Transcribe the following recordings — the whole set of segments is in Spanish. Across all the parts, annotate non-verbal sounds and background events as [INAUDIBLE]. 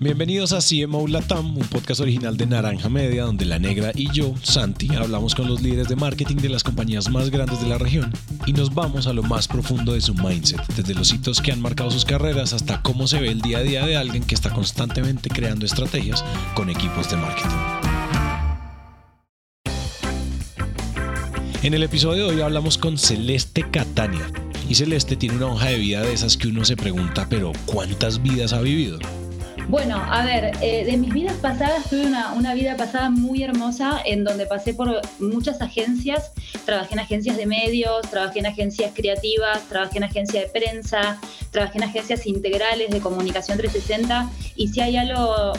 Bienvenidos a CMO Latam, un podcast original de Naranja Media, donde la negra y yo, Santi, hablamos con los líderes de marketing de las compañías más grandes de la región y nos vamos a lo más profundo de su mindset, desde los hitos que han marcado sus carreras hasta cómo se ve el día a día de alguien que está constantemente creando estrategias con equipos de marketing. En el episodio de hoy hablamos con Celeste Catania. Y Celeste tiene una hoja de vida de esas que uno se pregunta, pero ¿cuántas vidas ha vivido? Bueno, a ver, eh, de mis vidas pasadas tuve una, una, vida pasada muy hermosa en donde pasé por muchas agencias, trabajé en agencias de medios, trabajé en agencias creativas, trabajé en agencias de prensa, trabajé en agencias integrales de comunicación 360 y si hay algo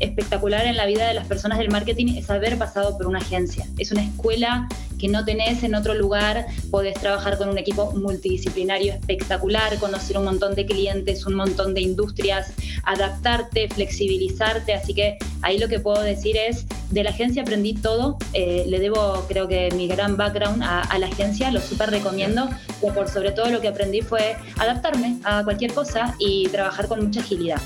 espectacular en la vida de las personas del marketing es haber pasado por una agencia. Es una escuela que no tenés en otro lugar, podés trabajar con un equipo multidisciplinario espectacular, conocer un montón de clientes, un montón de industrias, adaptarte, flexibilizarte, así que ahí lo que puedo decir es, de la agencia aprendí todo, eh, le debo creo que mi gran background a, la agencia, lo súper recomiendo, pero por sobre todo lo que aprendí fue adaptarme a cualquier cosa y trabajar con mucha agilidad.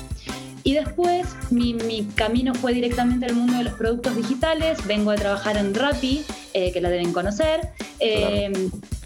Y después mi, camino fue directamente al mundo de los productos digitales. Vengo a trabajar en Rappi, eh, que la deben conocer. Eh,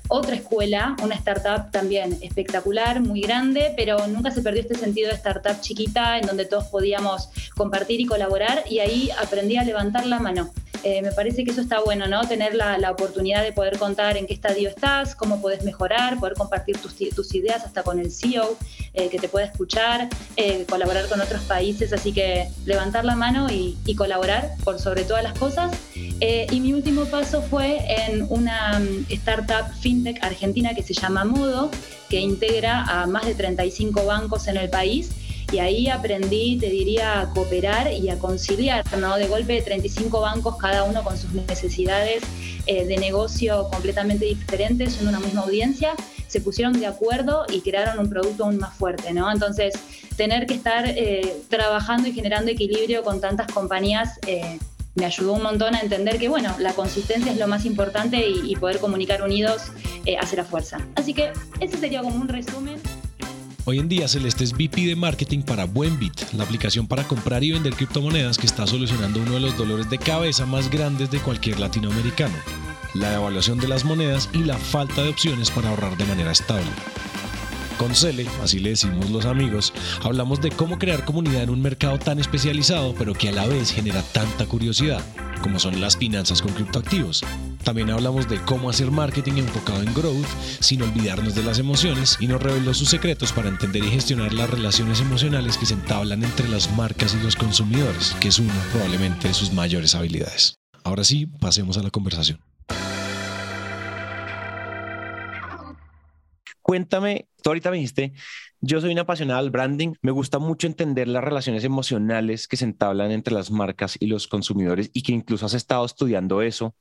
otra escuela, una startup también espectacular, muy grande, pero nunca se perdió este sentido de startup chiquita en donde todos podíamos compartir y colaborar y ahí aprendí a levantar la mano. Eh, me parece que eso está bueno, ¿no? Tener la, oportunidad de poder contar en qué estadio estás, cómo puedes mejorar, poder compartir tus, tus ideas hasta con el CEO, eh, que te pueda escuchar, eh, colaborar con otros países. Así que levantar la mano y, y colaborar por sobre todas las cosas. y mi último paso fue en una mm, startup fintech argentina que se llama Modo, que integra a más de 35 bancos en el país y ahí aprendí, te diría, a cooperar y a conciliar, ¿no? De golpe de 35 bancos, cada uno con sus necesidades eh, de negocio completamente diferentes en una misma audiencia, se pusieron de acuerdo y crearon un producto aún más fuerte, ¿no? Entonces, tener que estar eh, trabajando y generando equilibrio con tantas compañías eh, me ayudó un montón a entender que, bueno, la consistencia es lo más importante y, y poder comunicar unidos hace la fuerza. Así que ese sería como un resumen. Hoy en día Celeste es VP de marketing para Buenbit, la aplicación para comprar y vender criptomonedas que está solucionando uno de los dolores de cabeza más grandes de cualquier latinoamericano, la devaluación de las monedas y la falta de opciones para ahorrar de manera estable. Con Cele, así le decimos los amigos, hablamos de cómo crear comunidad en un mercado tan especializado pero que a la vez genera tanta curiosidad, como son las finanzas con criptoactivos, también hablamos de cómo hacer marketing enfocado en growth sin olvidarnos de las emociones y nos reveló sus secretos para entender y gestionar las relaciones emocionales que se entablan entre las marcas y los consumidores, que es una probablemente de sus mayores habilidades. Ahora sí, pasemos a la conversación. Cuéntame, tú ahorita me dijiste, yo soy una apasionada del branding, me gusta mucho entender las relaciones emocionales que se entablan entre las marcas y los consumidores y que incluso has estado estudiando eso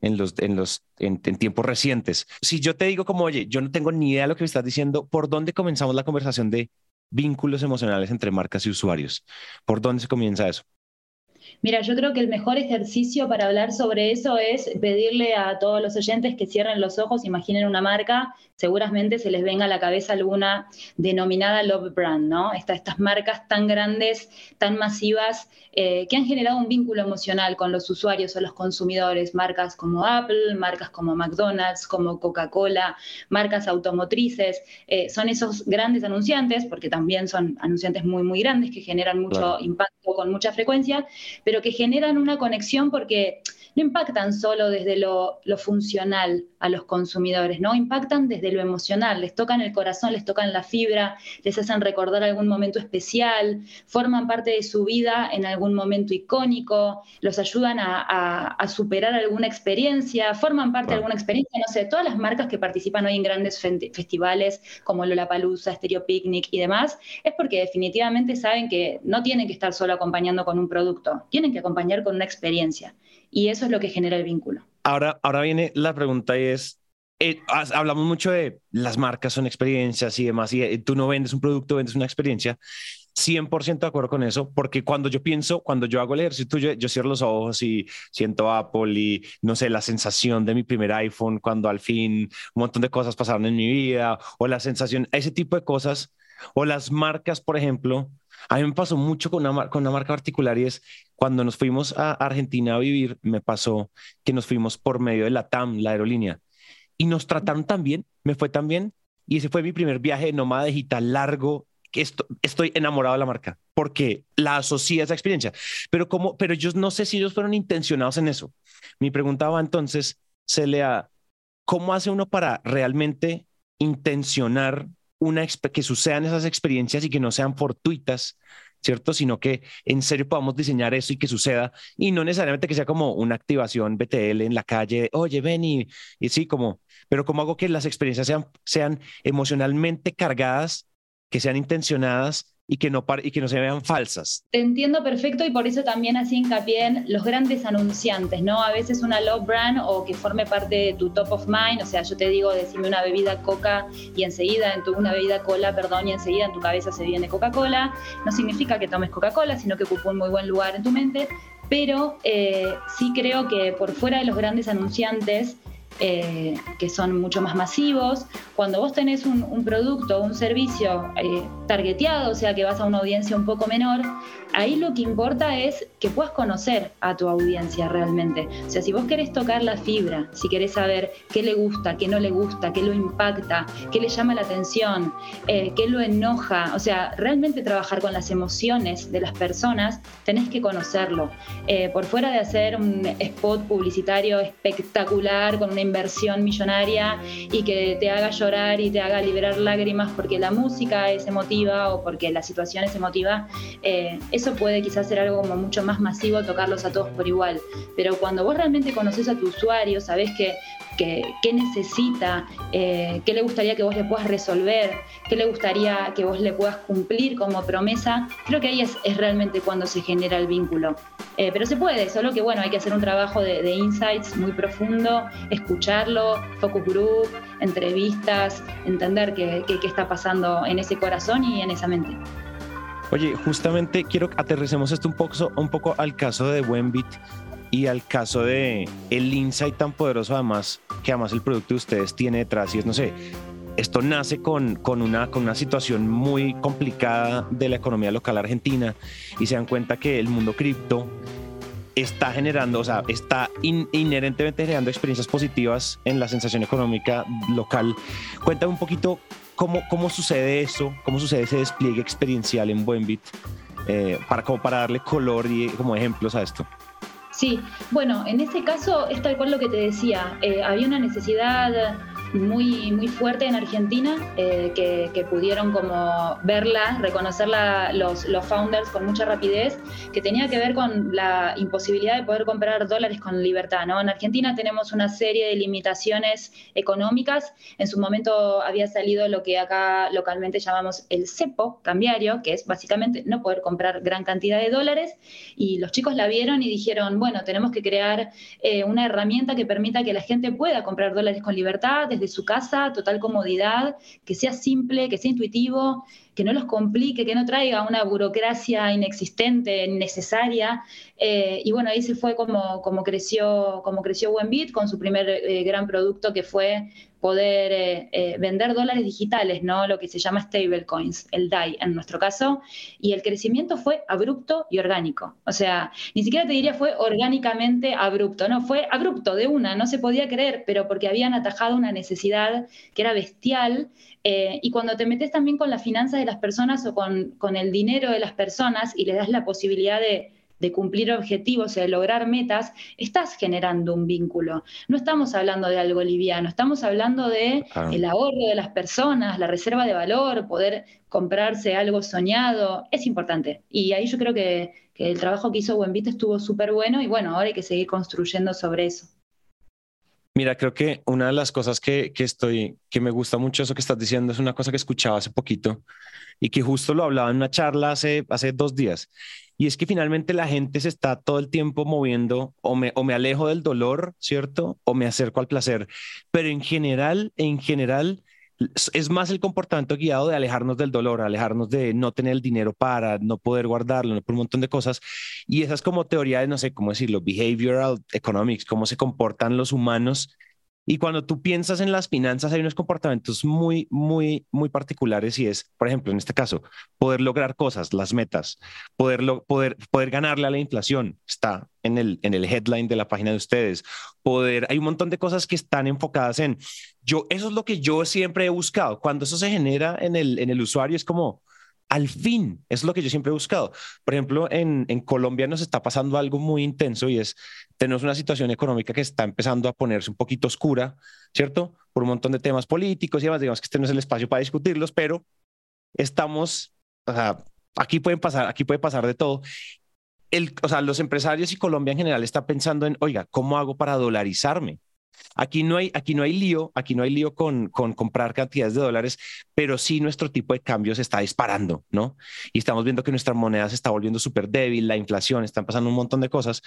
en los en los en, tiempos recientes. Si yo te digo como, oye, yo no tengo ni idea de lo que me estás diciendo, ¿por dónde comenzamos la conversación de vínculos emocionales entre marcas y usuarios? ¿Por dónde se comienza eso? Mira, yo creo que el mejor ejercicio para hablar sobre eso es pedirle a todos los oyentes que cierren los ojos, imaginen una marca, seguramente se les venga a la cabeza alguna denominada Love Brand, ¿no? estas marcas tan grandes, tan masivas, eh, que han generado un vínculo emocional con los usuarios o los consumidores, marcas como Apple, marcas como McDonald's, como Coca-Cola, marcas automotrices, eh, son esos grandes anunciantes, porque también son anunciantes muy, muy grandes que generan mucho impacto con mucha frecuencia, pero que generan una conexión porque no impactan solo desde lo, funcional a los consumidores, ¿no? Impactan desde lo emocional, les tocan el corazón, les tocan la fibra, les hacen recordar algún momento especial, forman parte de su vida en algún momento icónico, los ayudan a, superar alguna experiencia, forman parte de alguna experiencia, no sé, todas las marcas que participan hoy en grandes festivales como Lollapalooza, Stereo Picnic y demás, es porque definitivamente saben que no tienen que estar solo acompañando con un producto, tienen que acompañar con una experiencia y eso es lo que genera el vínculo. Ahora, ahora viene la pregunta y es, eh, hablamos mucho de las marcas son experiencias y demás, y eh, tú no vendes un producto, vendes una experiencia. 100% de acuerdo con eso, porque cuando yo pienso, cuando yo hago el ejercicio tuyo, yo cierro los ojos y siento Apple y no sé, la sensación de mi primer iPhone cuando al fin un montón de cosas pasaron en mi vida, o la sensación, ese tipo de cosas, o las marcas, por ejemplo, A mí me pasó mucho con una, marca particular y es cuando nos fuimos a Argentina a vivir, me pasó que nos fuimos por medio de la TAM, la aerolínea, y nos trataron tan bien, me fue tan bien, y ese fue mi primer viaje de nómada digital largo, estoy enamorado de la marca, porque la asocié a esa experiencia. Pero, como, pero yo no sé si ellos fueron intencionados en eso. Mi pregunta va entonces, Celia, ¿cómo hace uno para realmente intencionar una que sucedan esas experiencias y que no sean fortuitas, ¿cierto? Sino que en serio podamos diseñar eso y que suceda y no necesariamente que sea como una activación BTL en la calle, oye, ven y, y sí, como, pero cómo hago que las experiencias sean, sean emocionalmente cargadas, que sean intencionadas y que, no y que no se vean falsas. Te entiendo perfecto y por eso también así hincapié en los grandes anunciantes, ¿no? A veces una love brand o que forme parte de tu top of mind, o sea, yo te digo, decime una bebida coca y enseguida en tu, una bebida cola, perdón, y enseguida en tu cabeza se viene Coca-Cola, no significa que tomes Coca-Cola, sino que ocupa un muy buen lugar en tu mente, pero eh, sí creo que por fuera de los grandes anunciantes, eh, que son mucho más masivos. Cuando vos tenés un, producto o un servicio eh, targeteado, o sea que vas a una audiencia un poco menor, ahí lo que importa es que puedas conocer a tu audiencia realmente. O sea, si vos querés tocar la fibra, si querés saber qué le gusta, qué no le gusta, qué lo impacta, qué le llama la atención, eh, qué lo enoja, o sea, realmente trabajar con las emociones de las personas, tenés que conocerlo. Eh, por fuera de hacer un spot publicitario espectacular con una inversión millonaria y que te haga llorar y te haga liberar lágrimas porque la música es emotiva o porque la situación es emotiva, eh, eso puede quizás ser algo como mucho más masivo, tocarlos a todos por igual. Pero cuando vos realmente conoces a tu usuario, sabés que qué necesita, eh, qué le gustaría que vos le puedas resolver, qué le gustaría que vos le puedas cumplir como promesa, creo que ahí es, realmente cuando se genera el vínculo. Eh, pero se puede, solo que bueno, hay que hacer un trabajo de, insights muy profundo, escucharlo, focus group, entrevistas, entender qué, qué está pasando en ese corazón y en esa mente. Oye, justamente quiero que aterricemos esto un poco, un poco al caso de Wenbit y al caso de el insight tan poderoso además que además el producto de ustedes tiene detrás y es no sé esto nace con, con, una, con una situación muy complicada de la economía local argentina y se dan cuenta que el mundo cripto está generando, o sea, está inherentemente generando experiencias positivas en la sensación económica local. Cuéntame un poquito ¿Cómo, ¿Cómo sucede eso? ¿Cómo sucede ese despliegue experiencial en Buenbit? Eh, para, como para darle color y como ejemplos a esto. Sí, bueno, en este caso es tal cual lo que te decía. Eh, había una necesidad muy, muy fuerte en Argentina, eh, que, pudieron como verla, reconocerla los, los founders con mucha rapidez, que tenía que ver con la imposibilidad de poder comprar dólares con libertad. ¿no? En Argentina tenemos una serie de limitaciones económicas. En su momento había salido lo que acá localmente llamamos el cepo cambiario, que es básicamente no poder comprar gran cantidad de dólares. Y los chicos la vieron y dijeron, bueno, tenemos que crear eh, una herramienta que permita que la gente pueda comprar dólares con libertad desde su casa, total comodidad, que sea simple, que sea intuitivo, que no los complique, que no traiga una burocracia inexistente, innecesaria. Eh, y bueno, ahí se fue como, como creció, como creció Buenbit con su primer eh, gran producto que fue poder eh, eh, vender dólares digitales, ¿no? Lo que se llama stablecoins, el DAI en nuestro caso, y el crecimiento fue abrupto y orgánico. O sea, ni siquiera te diría fue orgánicamente abrupto, no, fue abrupto de una, no se podía creer, pero porque habían atajado una necesidad que era bestial. Eh, y cuando te metes también con las finanzas de las personas o con, con el dinero de las personas y le das la posibilidad de de cumplir objetivos y de lograr metas, estás generando un vínculo. No estamos hablando de algo liviano, estamos hablando de el ahorro de las personas, la reserva de valor, poder comprarse algo soñado, es importante. Y ahí yo creo que, el trabajo que hizo Buenvita estuvo súper bueno y bueno, ahora hay que seguir construyendo sobre eso. Mira, creo que una de las cosas que, que, estoy, que me gusta mucho eso que estás diciendo es una cosa que escuchaba hace poquito y que justo lo hablaba en una charla hace, hace dos días y es que finalmente la gente se está todo el tiempo moviendo o me, o me alejo del dolor, ¿cierto? O me acerco al placer. Pero en general, en general, es más el comportamiento guiado de alejarnos del dolor, alejarnos de no tener el dinero para, no poder guardarlo, por un montón de cosas. Y esa es como teoría no sé cómo decirlo, behavioral economics, cómo se comportan los humanos Y cuando tú piensas en las finanzas, hay unos comportamientos muy, muy, muy particulares y es, por ejemplo, en este caso, poder lograr cosas, las metas, poder, poder, poder ganarle a la inflación, está en el, en el headline de la página de ustedes, poder, hay un montón de cosas que están enfocadas en, yo, eso es lo que yo siempre he buscado. Cuando eso se genera en el, en el usuario, es como, al fin, es lo que yo siempre he buscado. Por ejemplo, en, Colombia nos está pasando algo muy intenso y es, tenemos una situación económica que está empezando a ponerse un poquito oscura, ¿cierto? Por un montón de temas políticos y demás, digamos que este no es el espacio para discutirlos, pero estamos, o sea, aquí pueden pasar, aquí puede pasar de todo. El, o sea, los empresarios y Colombia en general están pensando en, oiga, ¿cómo hago para dolarizarme? Aquí no hay, aquí no hay lío, aquí no hay lío con, con comprar cantidades de dólares, pero sí nuestro tipo de cambio se está disparando, ¿no? Y estamos viendo que nuestra moneda se está volviendo súper débil, la inflación, están pasando un montón de cosas.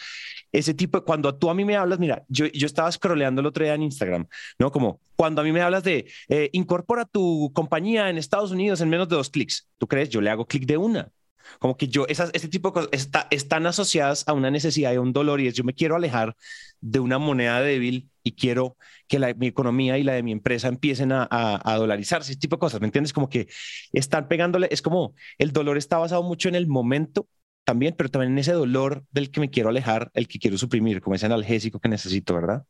Ese tipo, cuando tú a mí me hablas, mira, yo, yo estaba scrolleando el otro día en Instagram, ¿no? Como cuando a mí me hablas de eh, incorpora tu compañía en Estados Unidos en menos de dos clics, ¿tú crees? Yo le hago clic de una. Como que yo, esas, este tipo de cosas está, están asociadas a una necesidad y a un dolor y es yo me quiero alejar de una moneda débil y quiero que la, mi economía y la de mi empresa empiecen a, a, dolarizarse, ese tipo de cosas, ¿me entiendes? Como que están pegándole, es como el dolor está basado mucho en el momento también, pero también en ese dolor del que me quiero alejar, el que quiero suprimir, como ese analgésico que necesito, ¿verdad?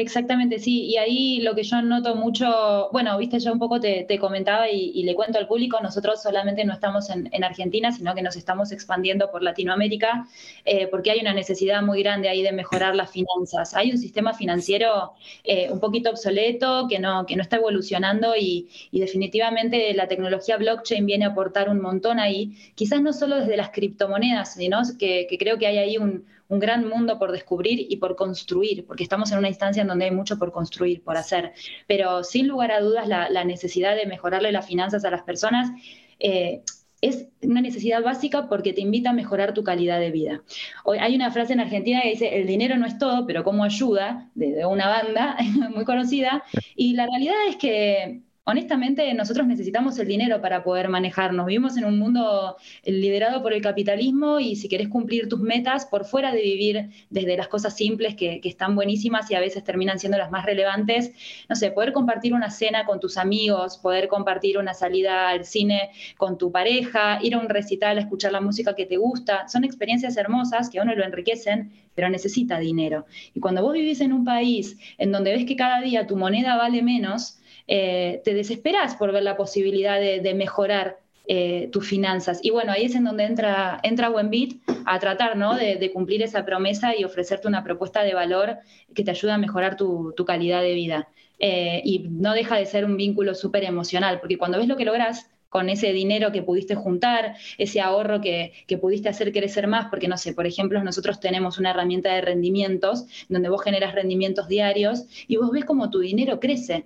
Exactamente, sí. Y ahí lo que yo noto mucho, bueno, viste, yo un poco te, comentaba y, le cuento al público, nosotros solamente no estamos en, Argentina, sino que nos estamos expandiendo por Latinoamérica, eh, porque hay una necesidad muy grande ahí de mejorar las finanzas. Hay un sistema financiero eh, un poquito obsoleto, que no, que no está evolucionando y, definitivamente la tecnología blockchain viene a aportar un montón ahí, quizás no solo desde las criptomonedas, sino que creo que hay ahí un un gran mundo por descubrir y por construir, porque estamos en una instancia en donde hay mucho por construir, por hacer. Pero sin lugar a dudas, la, necesidad de mejorarle las finanzas a las personas eh, es una necesidad básica porque te invita a mejorar tu calidad de vida. Hoy hay una frase en Argentina que dice, el dinero no es todo, pero cómo ayuda, de una banda [LAUGHS] muy conocida, y la realidad es que honestamente nosotros necesitamos el dinero para poder manejarnos. Vivimos en un mundo liderado por el capitalismo y si querés cumplir tus metas, por fuera de vivir desde las cosas simples que, están buenísimas y a veces terminan siendo las más relevantes, no sé, poder compartir una cena con tus amigos, poder compartir una salida al cine con tu pareja, ir a un recital a escuchar la música que te gusta, son experiencias hermosas que a uno lo enriquecen, pero necesita dinero. Y cuando vos vivís en un país en donde ves que cada día tu moneda vale menos, eh, te desesperas por ver la posibilidad de, mejorar eh, tus finanzas. Y bueno, ahí es en donde entra, entra Buenbit a tratar ¿no? de, cumplir esa promesa y ofrecerte una propuesta de valor que te ayuda a mejorar tu, calidad de vida. Eh, y no deja de ser un vínculo súper emocional, porque cuando ves lo que logras con ese dinero que pudiste juntar, ese ahorro que, que, pudiste hacer crecer más, porque no sé, por ejemplo, nosotros tenemos una herramienta de rendimientos donde vos generas rendimientos diarios y vos ves cómo tu dinero crece.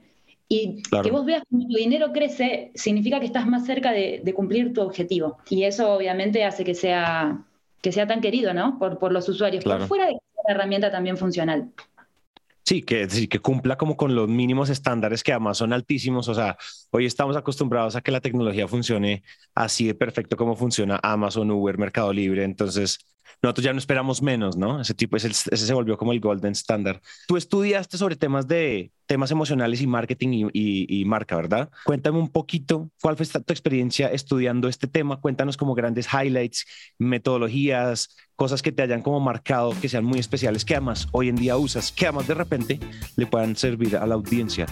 Y que vos veas que tu dinero crece significa que estás más cerca de, cumplir tu objetivo. Y eso obviamente hace que sea, que sea tan querido, ¿no? Por, por los usuarios, por fuera de una herramienta también funcional. Sí, que, que cumpla como con los mínimos estándares que además son altísimos. O sea, hoy estamos acostumbrados a que la tecnología funcione así de perfecto como funciona Amazon, Uber, Mercado Libre. Entonces, nosotros ya no esperamos menos, ¿no? Ese tipo, ese, ese se volvió como el golden standard. Tú estudiaste sobre temas de temas emocionales y marketing y, marca, ¿verdad? Cuéntame un poquito cuál fue tu experiencia estudiando este tema. Cuéntanos como grandes highlights, metodologías, cosas que te hayan como marcado, que sean muy especiales, que además hoy en día usas, que además de repente le puedan servir a la audiencia.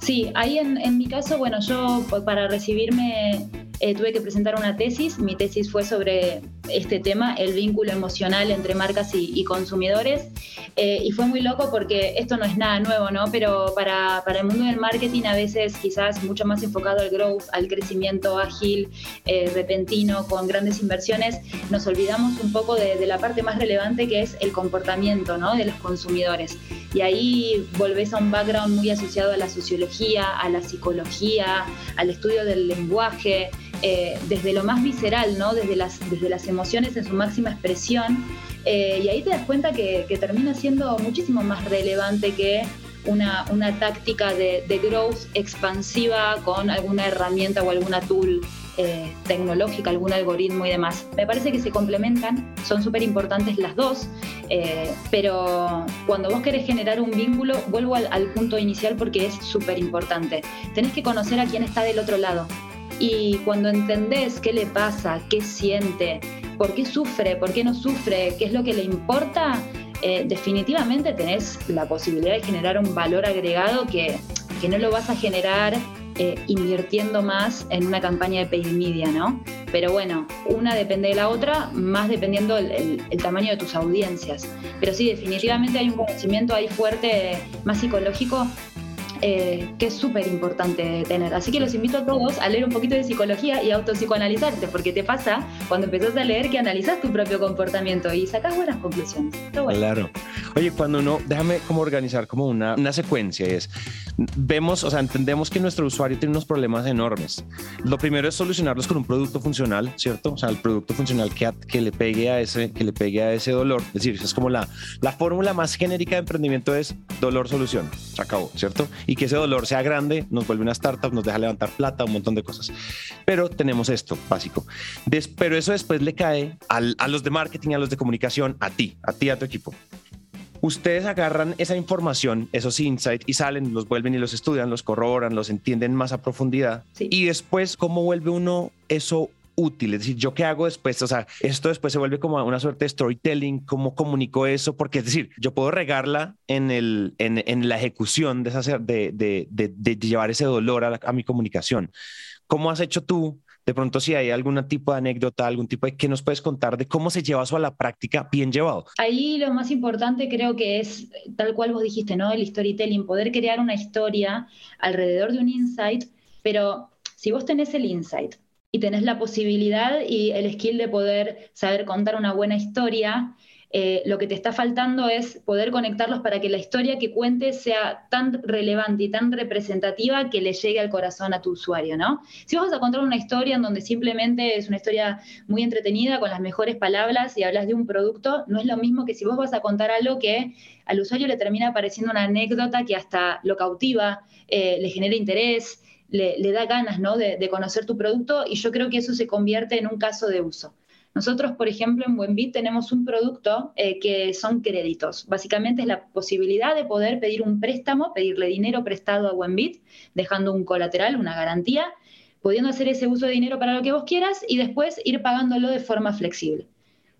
Sí, ahí en, en mi caso, bueno, yo para recibirme eh, tuve que presentar una tesis. Mi tesis fue sobre este tema, el vínculo emocional entre marcas y, consumidores. Eh, y fue muy loco porque esto no es nada nuevo, ¿no? Pero para, para, el mundo del marketing a veces quizás mucho más enfocado al growth, al crecimiento ágil, eh, repentino, con grandes inversiones, nos olvidamos un poco de, de, la parte más relevante que es el comportamiento, ¿no? De los consumidores. Y ahí volvés a un background muy asociado a la sociología, a la psicología, al estudio del lenguaje, eh, desde lo más visceral, ¿no? desde, las, desde las emociones en su máxima expresión. Eh, y ahí te das cuenta que, termina siendo muchísimo más relevante que una, una táctica de, de, growth expansiva con alguna herramienta o alguna tool eh, tecnológica, algún algoritmo y demás. Me parece que se complementan, son súper importantes las dos, eh, pero cuando vos querés generar un vínculo, vuelvo al, al punto inicial porque es súper importante. Tenés que conocer a quién está del otro lado. Y cuando entendés qué le pasa, qué siente, por qué sufre, por qué no sufre, qué es lo que le importa, eh, definitivamente tenés la posibilidad de generar un valor agregado que, que no lo vas a generar eh, invirtiendo más en una campaña de paid media, ¿no? Pero bueno, una depende de la otra, más dependiendo el, tamaño de tus audiencias. Pero sí, definitivamente hay un conocimiento ahí fuerte, más psicológico, eh, que es súper importante tener. Así que los invito a todos a leer un poquito de psicología y autopsicoanalizarte, porque te pasa cuando empezás a leer que analizas tu propio comportamiento y sacas buenas conclusiones. Claro. Oye, cuando uno, déjame como organizar como una, una secuencia, es, vemos, o sea, entendemos que nuestro usuario tiene unos problemas enormes. Lo primero es solucionarlos con un producto funcional, ¿cierto? O sea, el producto funcional que, que le pegue a ese, que le pegue a ese dolor. Es decir, es como la, la fórmula más genérica de emprendimiento es dolor-solución. Se acabó, ¿cierto? Que ese dolor sea grande, nos vuelve una startup, nos deja levantar plata, un montón de cosas. Pero tenemos esto básico. pero eso después le cae a los de marketing, a los de comunicación, a ti, a ti, a tu equipo. Ustedes agarran esa información, esos insights y salen, los vuelven y los estudian, los corroboran, los entienden más a profundidad. Y después, ¿cómo vuelve uno eso útil. Es decir, ¿yo qué hago después? O sea, esto después se vuelve como una suerte de storytelling, ¿cómo comunico eso? Porque es decir, yo puedo regarla en, el, en, en la ejecución de, esa, de, de, de, llevar ese dolor a, a mi comunicación. ¿Cómo has hecho tú de pronto si hay algún tipo de anécdota, algún tipo de que nos puedes contar de cómo se lleva eso a la práctica bien llevado. Ahí lo más importante creo que es tal cual vos dijiste, ¿no? El storytelling, poder crear una historia alrededor de un insight, pero si vos tenés el insight, y tenés la posibilidad y el skill de poder saber contar una buena historia, eh, lo que te está faltando es poder conectarlos para que la historia que cuentes sea tan relevante y tan representativa que le llegue al corazón a tu usuario, ¿no? Si vas a contar una historia en donde simplemente es una historia muy entretenida con las mejores palabras y hablas de un producto, no es lo mismo que si vos vas a contar algo que al usuario le termina pareciendo una anécdota que hasta lo cautiva, eh, le genera interés, le, da ganas ¿no? de, conocer tu producto y yo creo que eso se convierte en un caso de uso. Nosotros, por ejemplo, en Buenbit tenemos un producto eh, que son créditos. Básicamente es la posibilidad de poder pedir un préstamo, pedirle dinero prestado a Buenbit, dejando un colateral, una garantía, pudiendo hacer ese uso de dinero para lo que vos quieras y después ir pagándolo de forma flexible.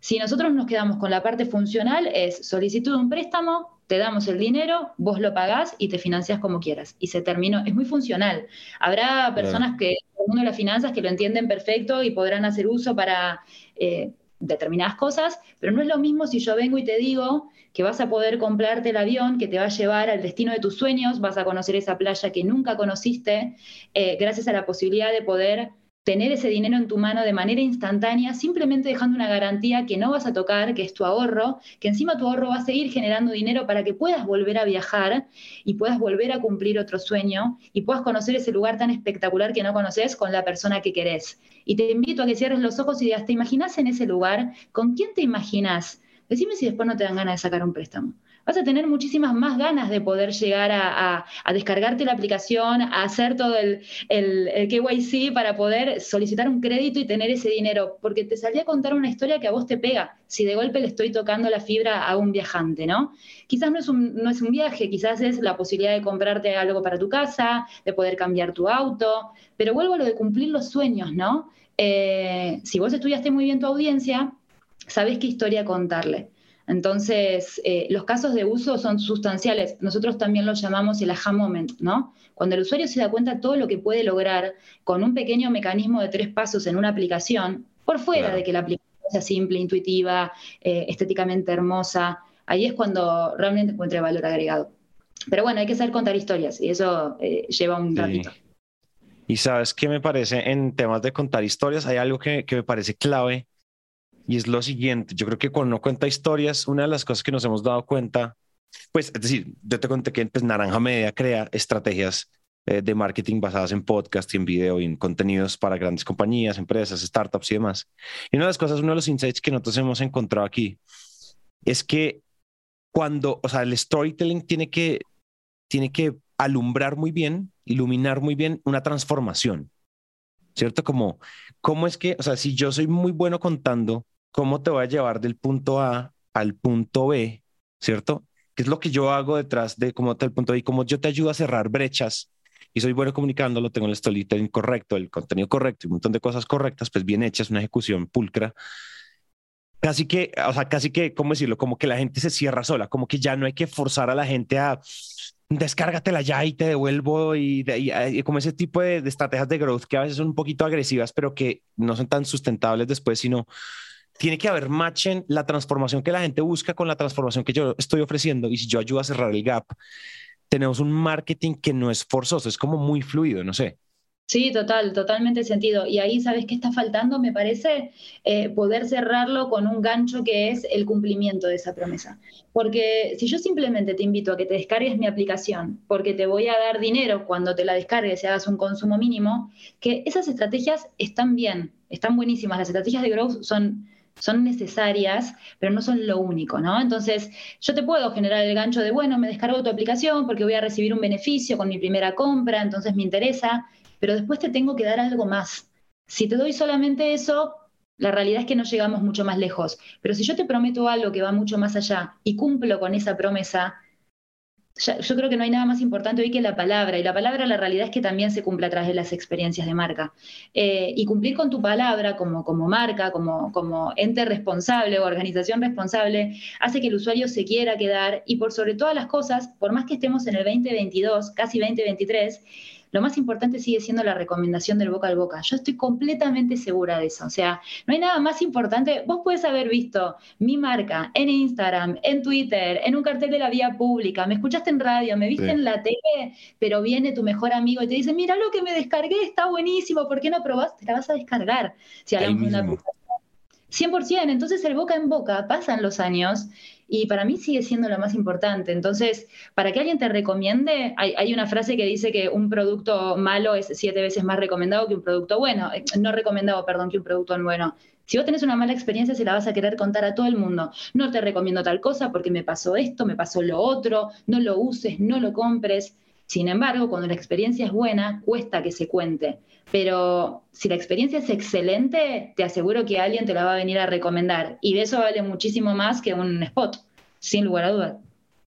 Si nosotros nos quedamos con la parte funcional, es solicitud de un préstamo, te damos el dinero, vos lo pagás y te financias como quieras. Y se terminó. Es muy funcional. Habrá personas que, mundo de las finanzas, que lo entienden perfecto y podrán hacer uso para eh, determinadas cosas, pero no es lo mismo si yo vengo y te digo que vas a poder comprarte el avión que te va a llevar al destino de tus sueños, vas a conocer esa playa que nunca conociste, eh, gracias a la posibilidad de poder tener ese dinero en tu mano de manera instantánea, simplemente dejando una garantía que no vas a tocar, que es tu ahorro, que encima tu ahorro va a seguir generando dinero para que puedas volver a viajar y puedas volver a cumplir otro sueño y puedas conocer ese lugar tan espectacular que no conoces con la persona que querés. Y te invito a que cierres los ojos y digas, ¿te imaginas en ese lugar? ¿Con quién te imaginas? Decime si después no te dan ganas de sacar un préstamo vas a tener muchísimas más ganas de poder llegar a, descargarte la aplicación, a hacer todo el, el, KYC para poder solicitar un crédito y tener ese dinero, porque te salía a contar una historia que a vos te pega, si de golpe le estoy tocando la fibra a un viajante, ¿no? Quizás no es un, no es un viaje, quizás es la posibilidad de comprarte algo para tu casa, de poder cambiar tu auto, pero vuelvo a lo de cumplir los sueños, ¿no? Eh, si vos estudiaste muy bien tu audiencia, sabés qué historia contarle. Entonces, eh, los casos de uso son sustanciales. Nosotros también los llamamos el aha moment, ¿no? Cuando el usuario se da cuenta de todo lo que puede lograr con un pequeño mecanismo de tres pasos en una aplicación, por fuera de que la aplicación sea simple, intuitiva, eh, estéticamente hermosa, ahí es cuando realmente encuentra valor agregado. Pero bueno, hay que saber contar historias y eso eh, lleva un ratito. Y sabes qué me parece en temas de contar historias, hay algo que, que me parece clave y es lo siguiente, yo creo que cuando uno cuenta historias, una de las cosas que nos hemos dado cuenta, pues es decir, yo te conté que pues, Naranja Media crea estrategias eh, de marketing basadas en podcast y en video y en contenidos para grandes compañías, empresas, startups y demás. Y una de las cosas, uno de los insights que nosotros hemos encontrado aquí es que cuando, o sea, el storytelling tiene que, tiene que alumbrar muy bien, iluminar muy bien una transformación. ¿Cierto? Como, ¿cómo es que, o sea, si yo soy muy bueno contando, ¿cómo te voy a llevar del punto A al punto B, ¿cierto? ¿Qué es lo que yo hago detrás de cómo el punto B y cómo yo te ayudo a cerrar brechas? Y soy bueno comunicándolo, tengo el storytelling correcto, el contenido correcto y un montón de cosas correctas, pues bien hechas, una ejecución pulcra. Casi que, o sea, casi que, ¿cómo decirlo? Como que la gente se cierra sola, como que ya no hay que forzar a la gente a descárgatela ya y te devuelvo y, como ese tipo de, estrategias de growth que a veces son un poquito agresivas, pero que no son tan sustentables después, sino tiene que haber match la transformación que la gente busca con la transformación que yo estoy ofreciendo y si yo ayudo a cerrar el gap, tenemos un marketing que no es forzoso, es como muy fluido, no sé. Sí, total, totalmente sentido. Y ahí, ¿sabes qué está faltando? Me parece eh, poder cerrarlo con un gancho que es el cumplimiento de esa promesa. Porque si yo simplemente te invito a que te descargues mi aplicación, porque te voy a dar dinero cuando te la descargues y hagas un consumo mínimo, que esas estrategias están bien, están buenísimas. Las estrategias de growth son son necesarias, pero no son lo único, ¿no? Entonces, yo te puedo generar el gancho de, bueno, me descargo tu aplicación porque voy a recibir un beneficio con mi primera compra, entonces me interesa, pero después te tengo que dar algo más. Si te doy solamente eso, la realidad es que no llegamos mucho más lejos. Pero si yo te prometo algo que va mucho más allá y cumplo con esa promesa, yo creo que no hay nada más importante hoy que la palabra. Y la palabra, la realidad es que también se cumple a través de las experiencias de marca. Eh, y cumplir con tu palabra como, como marca, como, como ente responsable o organización responsable, hace que el usuario se quiera quedar. Y por sobre todas las cosas, por más que estemos en el 2022, casi 2023, lo más importante sigue siendo la recomendación del boca al boca. Yo estoy completamente segura de eso. O sea, no hay nada más importante. Vos puedes haber visto mi marca en Instagram, en Twitter, en un cartel de la vía pública, me escuchaste en radio, me viste en la tele, pero viene tu mejor amigo y te dice, mira lo que me descargué, está buenísimo, ¿por qué no probás? Te la vas a descargar. Si hablamos de una 100%, entonces el boca en boca, pasan los años y para mí sigue siendo lo más importante. Entonces, para que alguien te recomiende, hay, una frase que dice que un producto malo es siete veces más recomendado que un producto bueno, eh, no recomendado, perdón, que un producto bueno. Si vos tenés una mala experiencia, se la vas a querer contar a todo el mundo. No te recomiendo tal cosa porque me pasó esto, me pasó lo otro, no lo uses, no lo compres. Sin embargo, cuando la experiencia es buena, cuesta que se cuente. Pero si la experiencia es excelente, te aseguro que alguien te la va a venir a recomendar. Y de eso vale muchísimo más que un spot, sin lugar a dudas.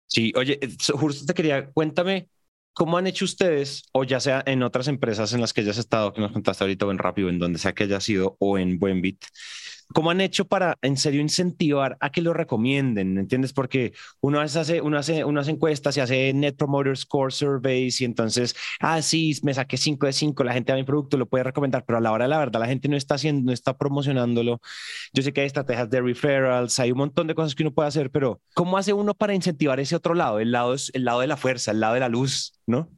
Sí, oye, eh, justo te quería, cuéntame, ¿cómo han hecho ustedes, o ya sea en otras empresas en las que hayas estado, que nos contaste ahorita, o en Rápido, en donde sea que haya sido, o en Buenbit, ¿Cómo han hecho para en serio incentivar a que lo recomienden? ¿Entiendes? Porque uno hace, uno hace unas encuestas y hace Net Promoter Score Surveys y entonces, ah, sí, me saqué 5 de 5, la gente a mi producto lo puede recomendar, pero a la hora de la verdad la gente no está haciendo, no está promocionándolo. Yo sé que hay estrategias de referrals, hay un montón de cosas que uno puede hacer, pero ¿cómo hace uno para incentivar ese otro lado, el lado, el lado de la fuerza, el lado de la luz, ¿no?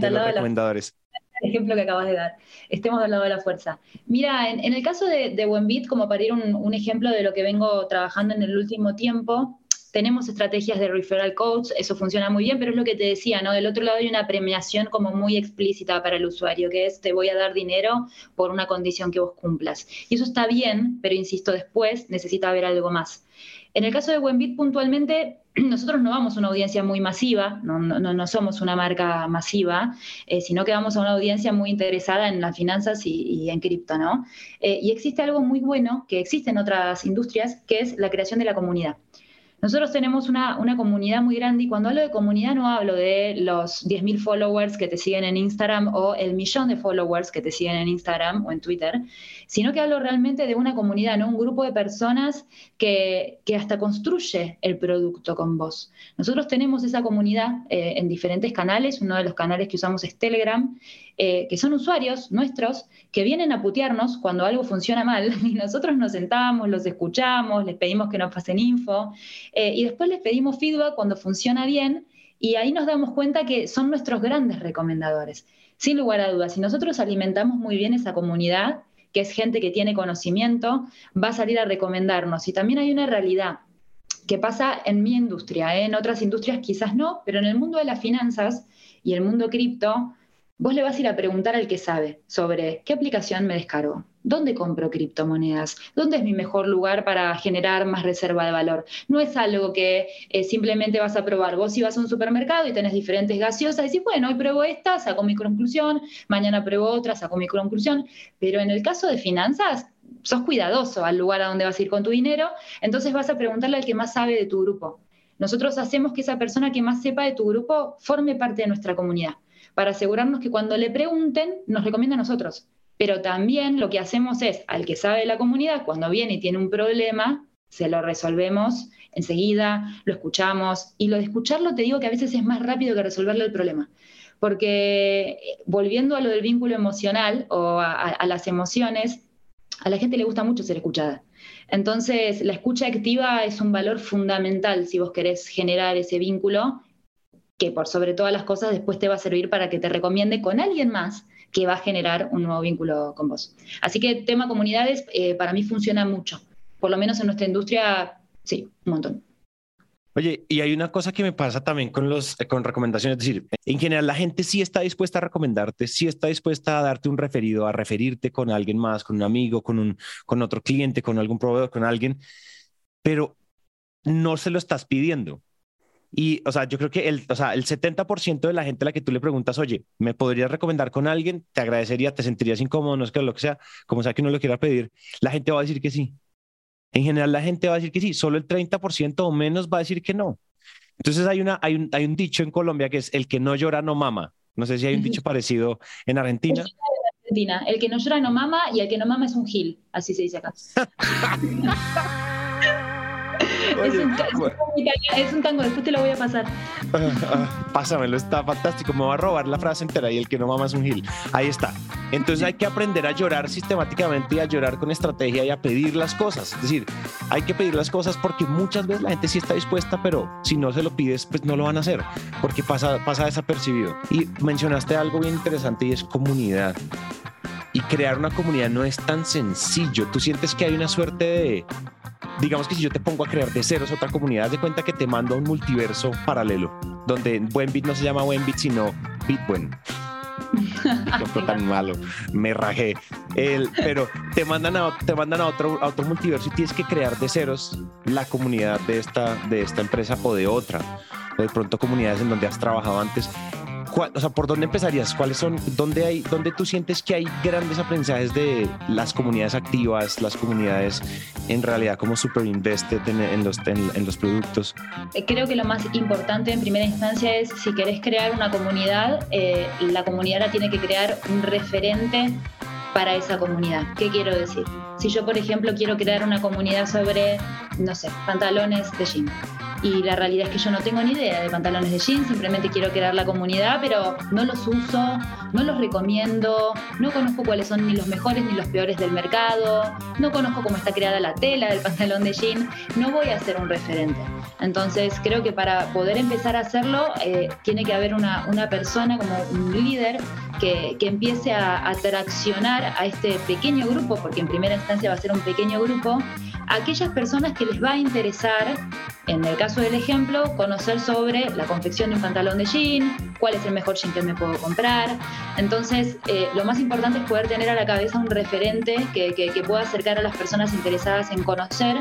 de los recomendadores el ejemplo que acabas de dar. Estemos del lado de la fuerza. Mira, en, el caso de, de Buenbit, como para ir un, un ejemplo de lo que vengo trabajando en el último tiempo, tenemos estrategias de referral codes, eso funciona muy bien, pero es lo que te decía, ¿no? Del otro lado hay una premiación como muy explícita para el usuario, que es te voy a dar dinero por una condición que vos cumplas. Y eso está bien, pero insisto, después necesita haber algo más. En el caso de Buenbit puntualmente, [CLEARS THROAT] nosotros no vamos a una audiencia muy masiva, no, somos una marca masiva, eh, sino que vamos a una audiencia muy interesada en las finanzas y, en cripto, ¿no? Eh, y existe algo muy bueno que existe en otras industrias, que es la creación de la comunidad. Nosotros tenemos una, comunidad muy grande y cuando hablo de comunidad no hablo de los 10.000 followers que te siguen en Instagram o el millón de followers que te siguen en Instagram o en Twitter, sino que hablo realmente de una comunidad, ¿no? un grupo de personas que, hasta construye el producto con vos. Nosotros tenemos esa comunidad eh, en diferentes canales, uno de los canales que usamos es Telegram, eh, que son usuarios nuestros que vienen a putearnos cuando algo funciona mal [LAUGHS] y nosotros nos sentamos, los escuchamos, les pedimos que nos pasen info eh, y después les pedimos feedback cuando funciona bien y ahí nos damos cuenta que son nuestros grandes recomendadores. Sin lugar a dudas, si nosotros alimentamos muy bien esa comunidad, que es gente que tiene conocimiento, va a salir a recomendarnos. Y también hay una realidad que pasa en mi industria, ¿eh? en otras industrias quizás no, pero en el mundo de las finanzas y el mundo cripto, Vos le vas a ir a preguntar al que sabe sobre qué aplicación me descargo, dónde compro criptomonedas, dónde es mi mejor lugar para generar más reserva de valor. No es algo que eh, simplemente vas a probar. Vos si vas a un supermercado y tenés diferentes gaseosas, decís, bueno, hoy pruebo esta, saco mi conclusión, mañana pruebo otra, saco mi conclusión. Pero en el caso de finanzas, sos cuidadoso al lugar a donde vas a ir con tu dinero, entonces vas a preguntarle al que más sabe de tu grupo. Nosotros hacemos que esa persona que más sepa de tu grupo forme parte de nuestra comunidad para asegurarnos que cuando le pregunten nos recomienda a nosotros. Pero también lo que hacemos es, al que sabe la comunidad, cuando viene y tiene un problema, se lo resolvemos enseguida, lo escuchamos. Y lo de escucharlo te digo que a veces es más rápido que resolverle el problema. Porque eh, volviendo a lo del vínculo emocional o a, las emociones, a la gente le gusta mucho ser escuchada. Entonces, la escucha activa es un valor fundamental si vos querés generar ese vínculo que por sobre todas las cosas después te va a servir para que te recomiende con alguien más que va a generar un nuevo vínculo con vos. Así que tema comunidades eh, para mí funciona mucho, por lo menos en nuestra industria, sí, un montón. Oye, y hay una cosa que me pasa también con los con recomendaciones, es decir, en general la gente sí está dispuesta a recomendarte, sí está dispuesta a darte un referido, a referirte con alguien más, con un amigo, con un con otro cliente, con algún proveedor, con alguien, pero no se lo estás pidiendo. Y, o sea, yo creo que el, o sea, el 70% de la gente a la que tú le preguntas, oye, ¿me podrías recomendar con alguien? Te agradecería, te sentirías incómodo, no es que lo que sea, como sea que uno lo quiera pedir, la gente va a decir que sí. En general, la gente va a decir que sí, solo el 30% o menos va a decir que no. Entonces, hay, una, hay, un, hay un dicho en Colombia que es el que no llora no mama. No sé si hay un dicho parecido en Argentina. Argentina. El que no llora no mama y el que no mama es un gil, así se dice acá. [LAUGHS] es, un, tango, después te lo voy a pasar. [LAUGHS] pásamelo, está fantástico. Me va a robar la frase entera y el que no mama es un gil. Ahí está. Entonces hay que aprender a llorar sistemáticamente y a llorar con estrategia y a pedir las cosas. Es decir, hay que pedir las cosas porque muchas veces la gente sí está dispuesta, pero si no se lo pides, pues no lo van a hacer porque pasa, pasa desapercibido. Y mencionaste algo bien interesante y es comunidad y crear una comunidad no es tan sencillo. Tú sientes que hay una suerte de digamos que si yo te pongo a crear de ceros otra comunidad, de cuenta que te mando a un multiverso paralelo, donde Buenbit no se llama Buenbit, sino Bitbuen. Qué [LAUGHS] tan malo, me rajé. El, pero te mandan, a, te mandan a, otro, a otro multiverso y tienes que crear de ceros la comunidad de esta, de esta empresa o de otra. De pronto comunidades en donde has trabajado antes o sea, ¿por dónde empezarías? ¿Cuáles son, dónde hay, dónde tú sientes que hay grandes aprendizajes de las comunidades activas, las comunidades en realidad como super invested en, los, en, los productos? Eh, creo que lo más importante en primera instancia es si querés crear una comunidad, eh, la comunidad la tiene que crear un referente para esa comunidad. ¿Qué quiero decir? Si yo, por ejemplo, quiero crear una comunidad sobre, no sé, pantalones de jean y la realidad es que yo no tengo ni idea de pantalones de jeans, simplemente quiero crear la comunidad, pero no los uso, no los recomiendo, no conozco cuáles son ni los mejores ni los peores del mercado, no conozco cómo está creada la tela del pantalón de jean, no voy a ser un referente. Entonces creo que para poder empezar a hacerlo eh, tiene que haber una, una, persona como un líder que, que empiece a, a traccionar a este pequeño grupo, porque en primera instancia va a ser un pequeño grupo, aquellas personas que les va a interesar, en el caso del ejemplo, conocer sobre la confección de un pantalón de jean, cuál es el mejor jean que me puedo comprar. Entonces, eh, lo más importante es poder tener a la cabeza un referente que, pueda acercar a las personas interesadas en conocer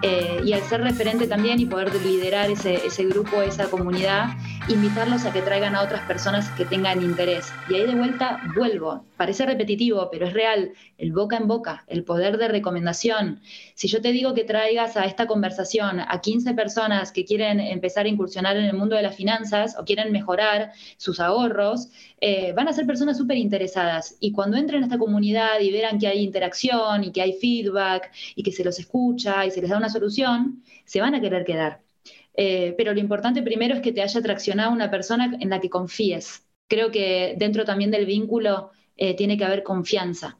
eh, y al ser referente también y poder liderar ese, grupo, esa comunidad, invitarlos a que traigan a otras personas que tengan interés. Y ahí de vuelta vuelvo. Parece repetitivo, pero es real. El boca en boca, el poder de recomendación. Si yo te digo que traigas a esta conversación a 15 personas que quieren empezar a incursionar en el mundo de las finanzas o quieren mejorar sus ahorros, eh, van a ser personas súper interesadas. Y cuando entren a esta comunidad y verán que hay interacción y que hay feedback y que se los escucha y se les da una solución, se van a querer quedar. Eh, pero lo importante primero es que te haya atraccionado una persona en la que confíes. Creo que dentro también del vínculo eh, tiene que haber confianza.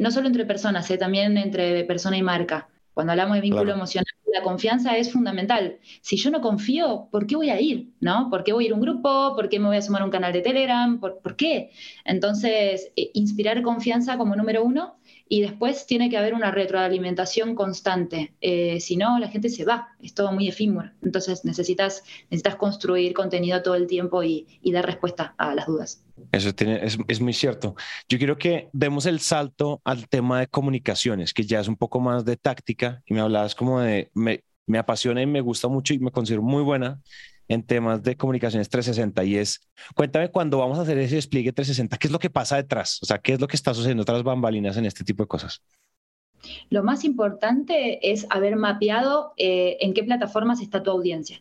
no solo entre personas, también entre persona y marca. Cuando hablamos de vínculo emocional, la confianza es fundamental. Si yo no confío, ¿por qué voy a ir? ¿No? ¿Por qué voy a ir a un grupo? ¿Por qué me voy a sumar a un canal de Telegram? ¿Por, qué? Entonces, eh, inspirar confianza como número uno y después tiene que haber una retroalimentación constante. Eh, si no, la gente se va, es todo muy efímero. Entonces necesitas, necesitas construir contenido todo el tiempo y dar respuesta a las dudas. Eso tiene, es, es, muy cierto. Yo quiero que demos el salto al tema de comunicaciones, que ya es un poco más de táctica y me hablabas como de, me, me apasiona y me gusta mucho y me considero muy buena en temas de comunicaciones 360 y es, cuéntame cuando vamos a hacer ese despliegue 360, ¿qué es lo que pasa detrás? O sea, ¿qué es lo que está sucediendo tras bambalinas en este tipo de cosas? Lo más importante es haber mapeado eh, en qué plataformas está tu audiencia.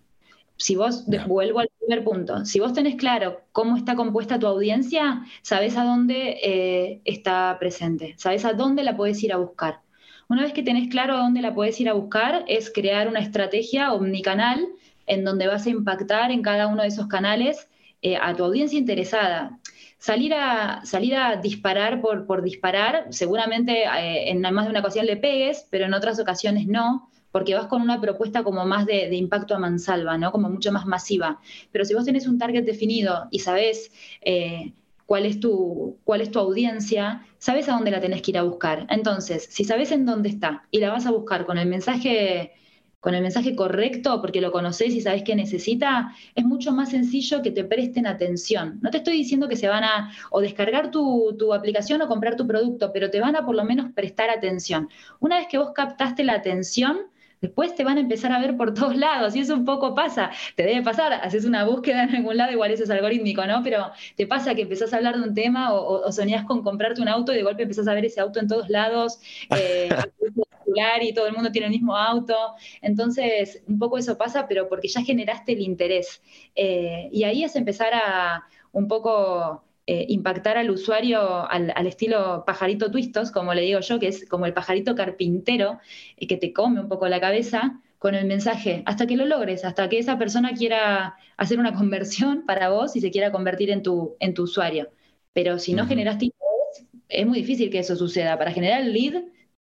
Si vos, vuelvo al primer punto, si vos tenés claro cómo está compuesta tu audiencia, sabés a dónde eh, está presente, sabés a dónde la puedes ir a buscar. Una vez que tenés claro a dónde la puedes ir a buscar, es crear una estrategia omnicanal en donde vas a impactar en cada uno de esos canales eh, a tu audiencia interesada. Salir a, salir a disparar por, por disparar, seguramente eh, en más de una ocasión le pegues, pero en otras ocasiones no, porque vas con una propuesta como más de, impacto a mansalva, ¿no? Como mucho más masiva. Pero si vos tenés un target definido y sabés eh, cuál, es tu, cuál es tu audiencia, sabes a dónde la tenés que ir a buscar. Entonces, si sabes en dónde está y la vas a buscar con el mensaje con el mensaje correcto, porque lo conoces y sabes qué necesita, es mucho más sencillo que te presten atención. No te estoy diciendo que se van a o descargar tu, tu aplicación o comprar tu producto, pero te van a por lo menos prestar atención. Una vez que vos captaste la atención, después te van a empezar a ver por todos lados y eso un poco pasa, te debe pasar, haces una búsqueda en algún lado, igual eso es algorítmico, ¿no? Pero te pasa que empezás a hablar de un tema o, soñás con comprarte un auto y de golpe empezás a ver ese auto en todos lados, eh, [LAUGHS] y todo el mundo tiene el mismo auto, entonces un poco eso pasa, pero porque ya generaste el interés. Eh, y ahí es empezar a un poco eh, impactar al usuario al, estilo pajarito twistos, como le digo yo, que es como el pajarito carpintero, eh, que te come un poco la cabeza con el mensaje, hasta que lo logres, hasta que esa persona quiera hacer una [LAUGHS] conversión para vos y se quiera convertir en tu, en tu usuario. Pero si no generaste interés, es muy difícil que eso suceda. Para generar el lead,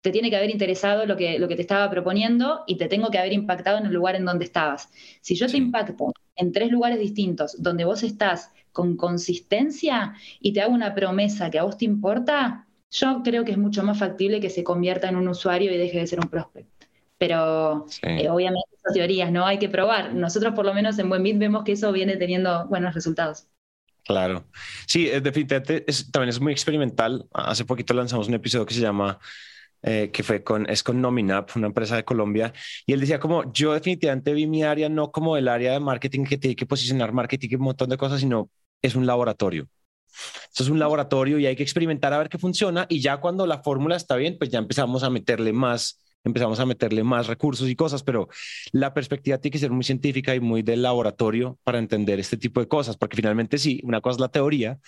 te tiene que haber interesado lo que, lo que te estaba proponiendo y te tengo que haber impactado en el lugar en donde estabas. Si yo te impacto en tres lugares distintos donde vos estás con consistencia y te hago una promesa que a vos te importa, yo creo que es mucho más factible que se convierta en un usuario y deje de ser un prospect. Pero eh, obviamente son teorías, ¿no? Hay que probar. Nosotros por lo menos en Buenbit vemos que eso viene teniendo buenos resultados. Claro. Sí, definitivamente también es muy experimental. Hace poquito lanzamos un episodio que se llama eh, que fue con, es con Nominap, una empresa de Colombia, y él decía como, yo definitivamente vi mi área no como el área de marketing que tiene que posicionar marketing y un montón de cosas, sino es un laboratorio. Esto es un laboratorio y hay que experimentar a ver qué funciona y ya cuando la fórmula está bien, pues ya empezamos a meterle más empezamos a meterle más recursos y cosas, pero la perspectiva tiene que ser muy científica y muy del laboratorio para entender este tipo de cosas, porque finalmente sí, una cosa es la teoría.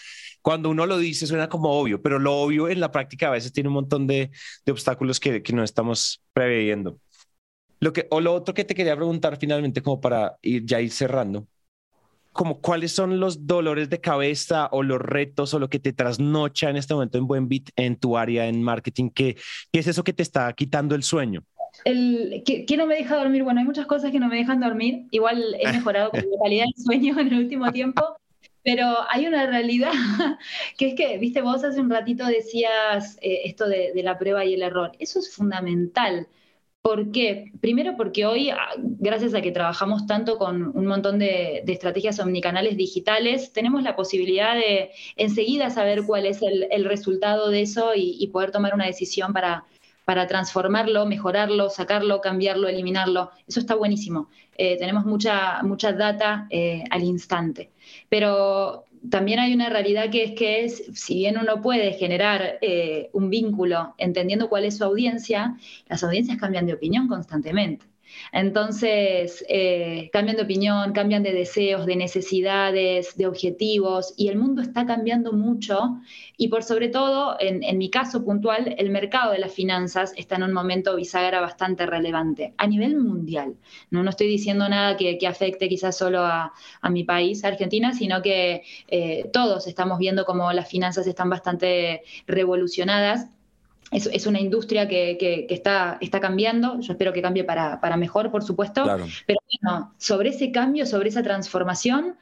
Cuando uno lo dice suena como obvio, pero lo obvio en la práctica a veces tiene un montón de, de obstáculos que, que no estamos previendo. Lo que, o lo otro que te quería preguntar finalmente, como para ir, ya ir cerrando, como cuáles son los dolores de cabeza o los retos o lo que te trasnocha en este momento en Buenbit en tu área en marketing? ¿Qué, qué es eso que te está quitando el sueño? El, ¿qué, no me deja dormir? Bueno, hay muchas cosas que no me dejan dormir. Igual he [LAUGHS] mejorado con la calidad del sueño en el último [LAUGHS] tiempo, pero hay una realidad [LAUGHS] que es que, viste, vos hace un ratito decías eh, esto de, de, la prueba y el error. Eso es fundamental. ¿Por qué? Primero porque hoy, ah, gracias a que trabajamos tanto con un montón de, estrategias omnicanales digitales, tenemos la posibilidad de enseguida saber cuál es el, resultado de eso y, poder tomar una decisión para, para transformarlo, mejorarlo, sacarlo, cambiarlo, eliminarlo. Eso está buenísimo. Eh, tenemos mucha, mucha data eh, al instante. Pero también hay una realidad que es que si bien uno puede generar eh, un vínculo entendiendo cuál es su audiencia, las audiencias cambian de opinión constantemente. Entonces, eh, cambian de opinión, cambian de deseos, de necesidades, de objetivos, y el mundo está cambiando mucho. Y por sobre todo, en, mi caso puntual, el mercado de las finanzas está en un momento bisagra bastante relevante a nivel mundial. No, no estoy diciendo nada que, afecte quizás solo a, mi país, Argentina, sino que eh, todos estamos viendo cómo las finanzas están bastante revolucionadas es, una industria que, está, está, cambiando, yo espero que cambie para, mejor, por supuesto, pero bueno, sobre ese cambio, sobre esa transformación,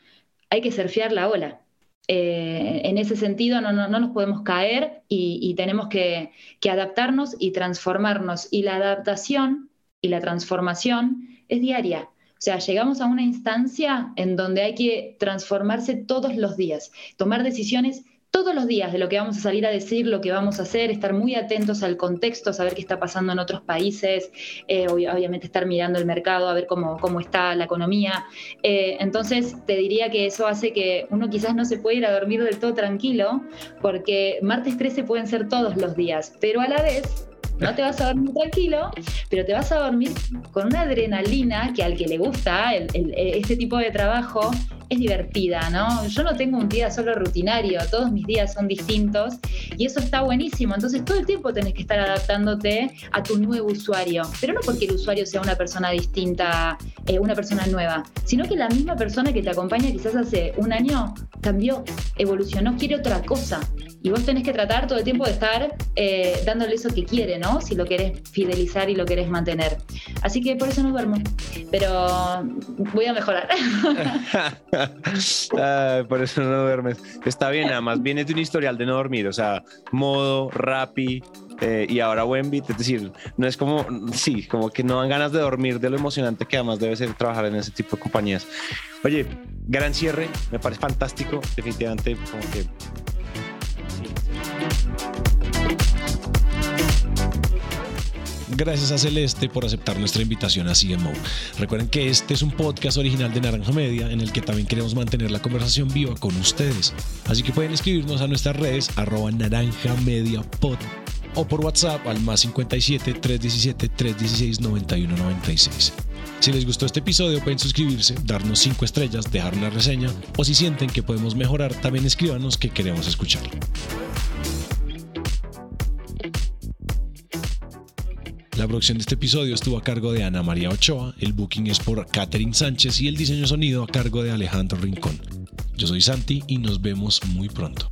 hay que surfear la ola. Eh, en ese sentido no, no, nos podemos caer y, tenemos que, que, adaptarnos y transformarnos. Y la adaptación y la transformación es diaria, O sea, llegamos a una instancia en donde hay que transformarse todos los días, tomar decisiones todos los días de lo que vamos a salir a decir, lo que vamos a hacer, estar muy atentos al contexto, saber qué está pasando en otros países, eh, obviamente estar mirando el mercado, a ver cómo, cómo está la economía. Eh, entonces, te diría que eso hace que uno quizás no se pueda ir a dormir del todo tranquilo, porque martes 13 pueden ser todos los días, pero a la vez no te vas a dormir tranquilo, pero te vas a dormir con una adrenalina que al que le gusta este tipo de trabajo es divertida, ¿no? Yo no tengo un día solo rutinario, todos mis días son distintos y eso está buenísimo. Entonces todo el tiempo tenés que estar adaptándote a tu nuevo usuario, pero no porque el usuario sea una persona distinta, eh, una persona nueva, sino que la misma persona que te acompaña quizás hace un año cambió, evolucionó, quiere otra cosa. Y vos tenés que tratar todo el tiempo de estar eh, dándole eso que quiere, ¿no? Si lo querés fidelizar y lo querés mantener. Así que por eso no duermo. Pero voy a mejorar. [LAUGHS] por eso no duermes. Está bien, además viene de un historial de no dormir, o sea, modo, rapi, eh, y ahora Wembit, es decir, no es como, sí, como que no dan ganas de dormir de lo emocionante que además debe ser trabajar en ese tipo de compañías. Oye, gran cierre, me parece fantástico, definitivamente como que Gracias a Celeste por aceptar nuestra invitación a CMO. Recuerden que este es un podcast original de Naranja Media en el que también queremos mantener la conversación viva con ustedes. Así que pueden escribirnos a nuestras redes arroba naranja media o por WhatsApp al más 57 317 316 9196. Si les gustó este episodio pueden suscribirse, darnos 5 estrellas, dejar una reseña o si sienten que podemos mejorar también escríbanos que queremos escucharlo. La producción de este episodio estuvo a cargo de Ana María Ochoa, el booking es por Catherine Sánchez y el diseño sonido a cargo de Alejandro Rincón. Yo soy Santi y nos vemos muy pronto.